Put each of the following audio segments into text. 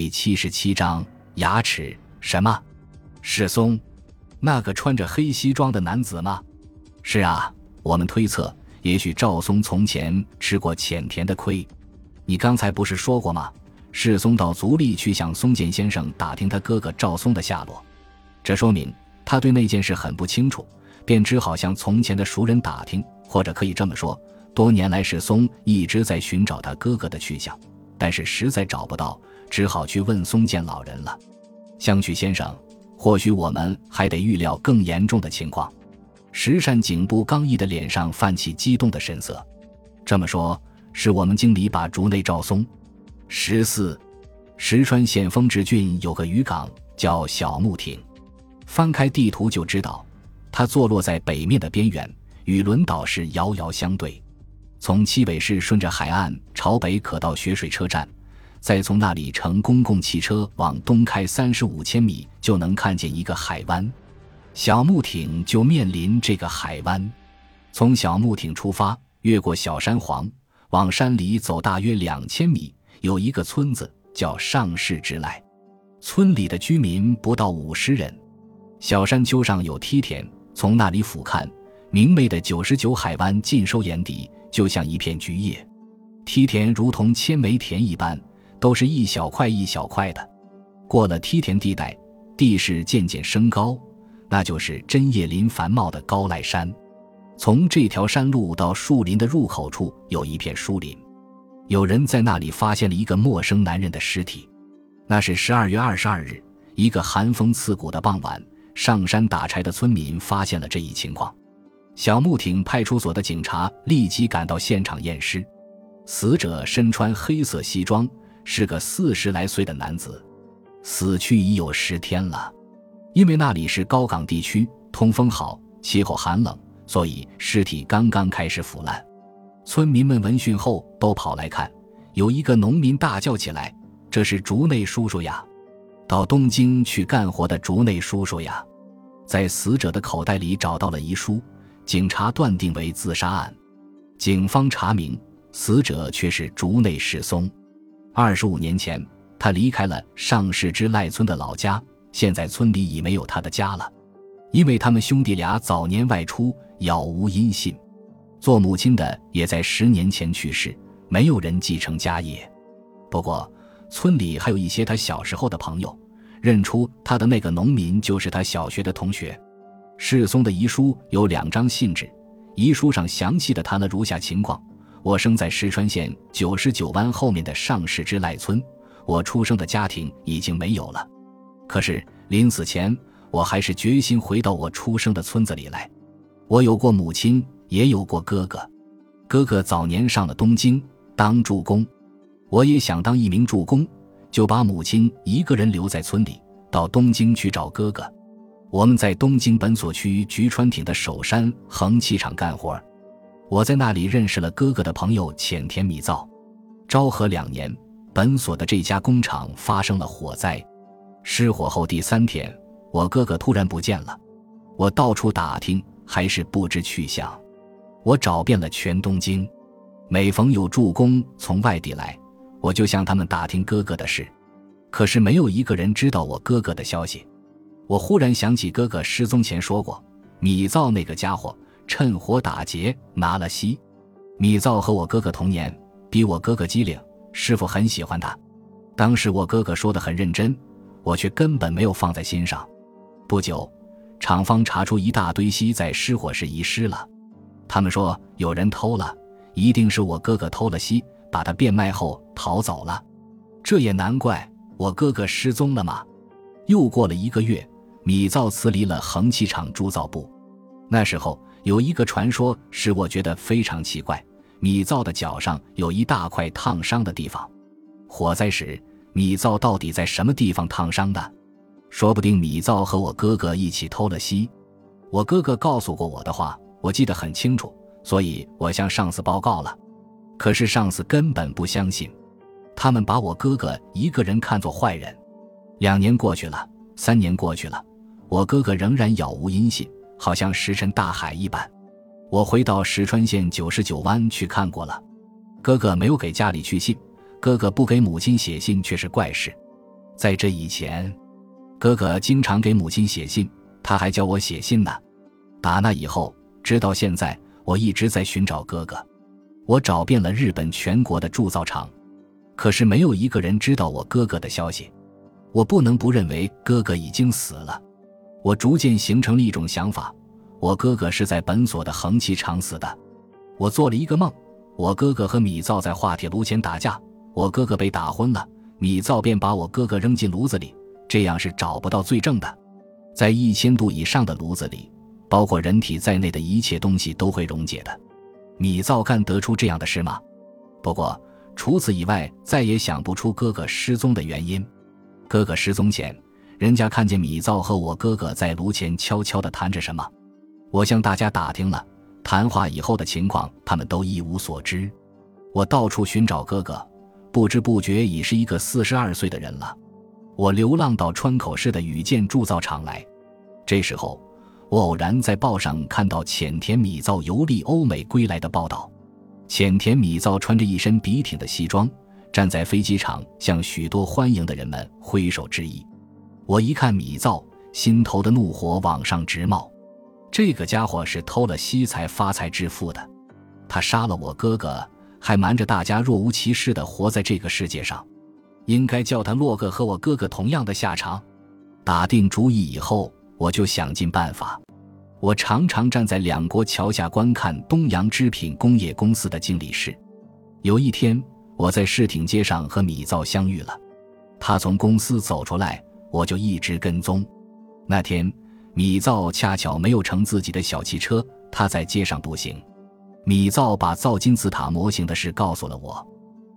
第七十七章牙齿什么？世松，那个穿着黑西装的男子吗？是啊，我们推测，也许赵松从前吃过浅田的亏。你刚才不是说过吗？世松到足利去向松健先生打听他哥哥赵松的下落，这说明他对那件事很不清楚，便只好向从前的熟人打听，或者可以这么说，多年来世松一直在寻找他哥哥的去向，但是实在找不到。只好去问松见老人了，相取先生，或许我们还得预料更严重的情况。石善颈部刚毅的脸上泛起激动的神色。这么说，是我们经理把竹内赵松。十四，石川县丰治郡有个渔港叫小木町，翻开地图就知道，它坐落在北面的边缘，与轮岛市遥遥相对。从七尾市顺着海岸朝北，可到雪水车站。再从那里乘公共汽车往东开三十五千米，就能看见一个海湾。小木艇就面临这个海湾。从小木艇出发，越过小山黄，往山里走大约两千米，有一个村子叫上市之濑。村里的居民不到五十人。小山丘上有梯田，从那里俯瞰，明媚的九十九海湾尽收眼底，就像一片菊叶。梯田如同千枚田一般。都是一小块一小块的，过了梯田地带，地势渐渐升高，那就是针叶林繁茂的高赖山。从这条山路到树林的入口处有一片树林，有人在那里发现了一个陌生男人的尸体。那是十二月二十二日，一个寒风刺骨的傍晚，上山打柴的村民发现了这一情况。小木町派出所的警察立即赶到现场验尸，死者身穿黑色西装。是个四十来岁的男子，死去已有十天了。因为那里是高岗地区，通风好，气候寒冷，所以尸体刚刚开始腐烂。村民们闻讯后都跑来看，有一个农民大叫起来：“这是竹内叔叔呀！到东京去干活的竹内叔叔呀！”在死者的口袋里找到了遗书，警察断定为自杀案。警方查明，死者却是竹内世松。二十五年前，他离开了上市之赖村的老家，现在村里已没有他的家了，因为他们兄弟俩早年外出，杳无音信。做母亲的也在十年前去世，没有人继承家业。不过，村里还有一些他小时候的朋友，认出他的那个农民就是他小学的同学。世松的遗书有两张信纸，遗书上详细的谈了如下情况。我生在石川县九十九湾后面的上市之赖村，我出生的家庭已经没有了。可是临死前，我还是决心回到我出生的村子里来。我有过母亲，也有过哥哥。哥哥早年上了东京当助工，我也想当一名助工，就把母亲一个人留在村里，到东京去找哥哥。我们在东京本所区菊川町的首山横器厂干活。我在那里认识了哥哥的朋友浅田米造。昭和两年，本所的这家工厂发生了火灾。失火后第三天，我哥哥突然不见了。我到处打听，还是不知去向。我找遍了全东京，每逢有助工从外地来，我就向他们打听哥哥的事。可是没有一个人知道我哥哥的消息。我忽然想起哥哥失踪前说过，米造那个家伙。趁火打劫拿了锡，米造和我哥哥同年，比我哥哥机灵。师傅很喜欢他。当时我哥哥说的很认真，我却根本没有放在心上。不久，厂方查出一大堆锡在失火时遗失了。他们说有人偷了，一定是我哥哥偷了锡，把它变卖后逃走了。这也难怪，我哥哥失踪了吗？又过了一个月，米造辞离了恒器厂铸造部。那时候。有一个传说使我觉得非常奇怪：米灶的脚上有一大块烫伤的地方。火灾时，米灶到底在什么地方烫伤的？说不定米灶和我哥哥一起偷了锡。我哥哥告诉过我的话，我记得很清楚，所以我向上司报告了。可是上司根本不相信，他们把我哥哥一个人看作坏人。两年过去了，三年过去了，我哥哥仍然杳无音信。好像石沉大海一般。我回到石川县九十九湾去看过了，哥哥没有给家里去信，哥哥不给母亲写信却是怪事。在这以前，哥哥经常给母亲写信，他还教我写信呢。打那以后，直到现在，我一直在寻找哥哥。我找遍了日本全国的铸造厂，可是没有一个人知道我哥哥的消息。我不能不认为哥哥已经死了。我逐渐形成了一种想法：我哥哥是在本所的横器厂死的。我做了一个梦，我哥哥和米造在化铁炉前打架，我哥哥被打昏了，米造便把我哥哥扔进炉子里，这样是找不到罪证的。在一千度以上的炉子里，包括人体在内的一切东西都会溶解的。米造干得出这样的事吗？不过除此以外，再也想不出哥哥失踪的原因。哥哥失踪前。人家看见米造和我哥哥在炉前悄悄地谈着什么，我向大家打听了谈话以后的情况，他们都一无所知。我到处寻找哥哥，不知不觉已是一个四十二岁的人了。我流浪到川口市的羽建铸造厂来，这时候我偶然在报上看到浅田米造游历欧美归来的报道。浅田米造穿着一身笔挺的西装，站在飞机场，向许多欢迎的人们挥手致意。我一看米造，心头的怒火往上直冒。这个家伙是偷了西财发财致富的，他杀了我哥哥，还瞒着大家若无其事的活在这个世界上，应该叫他落个和我哥哥同样的下场。打定主意以后，我就想尽办法。我常常站在两国桥下观看东洋织品工业公司的经理室。有一天，我在市町街上和米造相遇了，他从公司走出来。我就一直跟踪。那天，米造恰巧没有乘自己的小汽车，他在街上步行。米造把造金字塔模型的事告诉了我，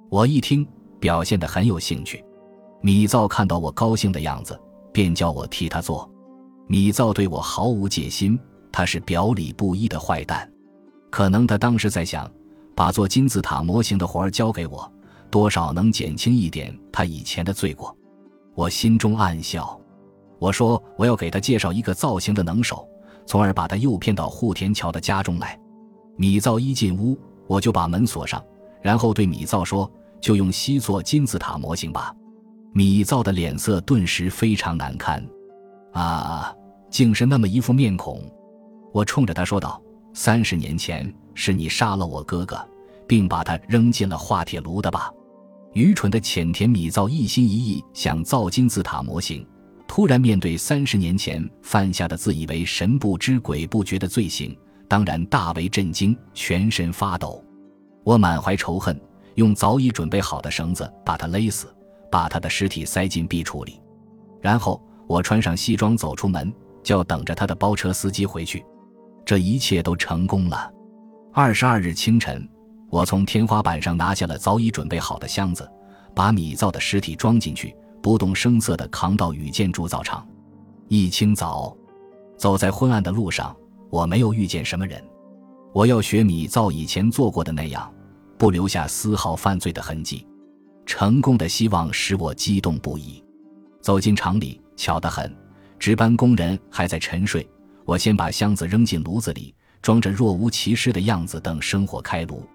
我一听，表现得很有兴趣。米造看到我高兴的样子，便叫我替他做。米造对我毫无戒心，他是表里不一的坏蛋。可能他当时在想，把做金字塔模型的活儿交给我，多少能减轻一点他以前的罪过。我心中暗笑，我说我要给他介绍一个造型的能手，从而把他诱骗到户田桥的家中来。米造一进屋，我就把门锁上，然后对米造说：“就用锡做金字塔模型吧。”米造的脸色顿时非常难看，啊，竟是那么一副面孔。我冲着他说道：“三十年前是你杀了我哥哥，并把他扔进了化铁炉的吧？”愚蠢的浅田米造一心一意想造金字塔模型，突然面对三十年前犯下的自以为神不知鬼不觉的罪行，当然大为震惊，全身发抖。我满怀仇恨，用早已准备好的绳子把他勒死，把他的尸体塞进壁橱里，然后我穿上西装走出门，就等着他的包车司机回去。这一切都成功了。二十二日清晨。我从天花板上拿下了早已准备好的箱子，把米造的尸体装进去，不动声色地扛到宇建铸造厂。一清早，走在昏暗的路上，我没有遇见什么人。我要学米造以前做过的那样，不留下丝毫犯罪的痕迹。成功的希望使我激动不已。走进厂里，巧得很，值班工人还在沉睡。我先把箱子扔进炉子里，装着若无其事的样子，等生火开炉。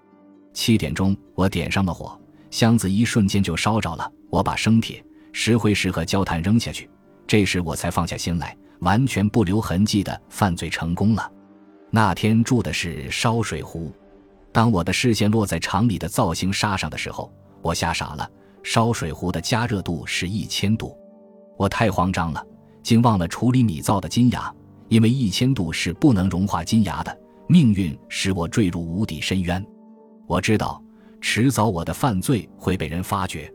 七点钟，我点上了火，箱子一瞬间就烧着了。我把生铁、石灰石和焦炭扔下去，这时我才放下心来，完全不留痕迹的犯罪成功了。那天住的是烧水壶，当我的视线落在厂里的造型纱上的时候，我吓傻了。烧水壶的加热度是一千度，我太慌张了，竟忘了处理米造的金牙，因为一千度是不能融化金牙的。命运使我坠入无底深渊。我知道，迟早我的犯罪会被人发觉。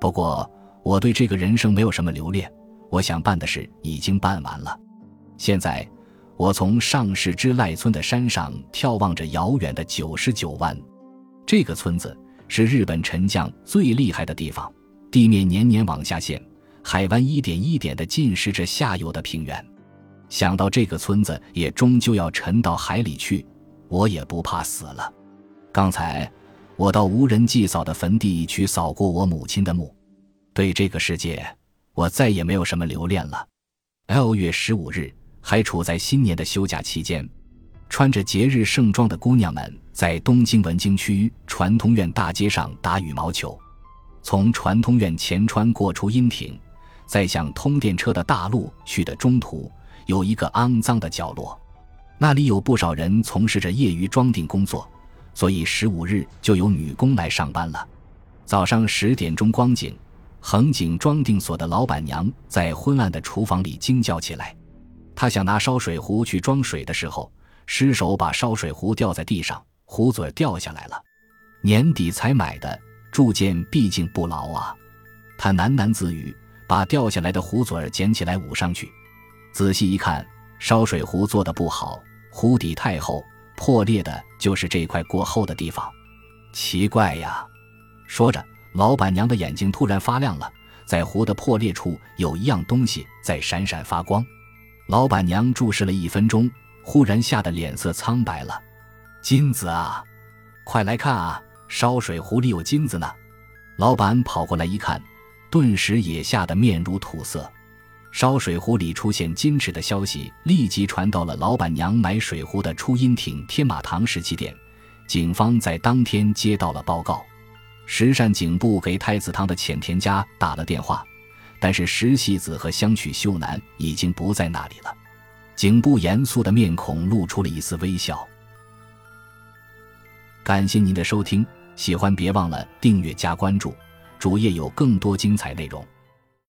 不过，我对这个人生没有什么留恋。我想办的事已经办完了。现在，我从上市之赖村的山上眺望着遥远的九十九湾。这个村子是日本沉降最厉害的地方，地面年年往下陷，海湾一点一点地浸湿着下游的平原。想到这个村子也终究要沉到海里去，我也不怕死了。刚才，我到无人祭扫的坟地去扫过我母亲的墓，对这个世界，我再也没有什么留恋了。L 月十五日，还处在新年的休假期间，穿着节日盛装的姑娘们在东京文京区传通院大街上打羽毛球。从传通院前穿过出阴町，在向通电车的大路去的中途，有一个肮脏的角落，那里有不少人从事着业余装订工作，所以十五日就有女工来上班了。早上十点钟光景，恒景装订所的老板娘在昏暗的厨房里惊叫起来。她想拿烧水壶去装水的时候，失手把烧水壶掉在地上，壶嘴掉下来了。年底才买的铸件毕竟不牢啊，她喃喃自语。把掉下来的壶嘴捡起来捂上去，仔细一看，烧水壶做的不好，壶底太厚，破裂的就是这块过厚的地方。奇怪呀！说着，老板娘的眼睛突然发亮了，在壶的破裂处有一样东西在闪闪发光。老板娘注视了一分钟，忽然吓得脸色苍白了：“金子啊，快来看啊！烧水壶里有金子呢！”老板跑过来一看。顿时也吓得面如土色，烧水壶里出现金纸的消息立即传到了老板娘买水壶的初音町天马堂石器店，警方在当天接到了报告，石善警部给太子堂的浅田家打了电话，但是石细子和香取秀男已经不在那里了，警部严肃的面孔露出了一丝微笑。感谢您的收听，喜欢别忘了订阅加关注。主页有更多精彩内容。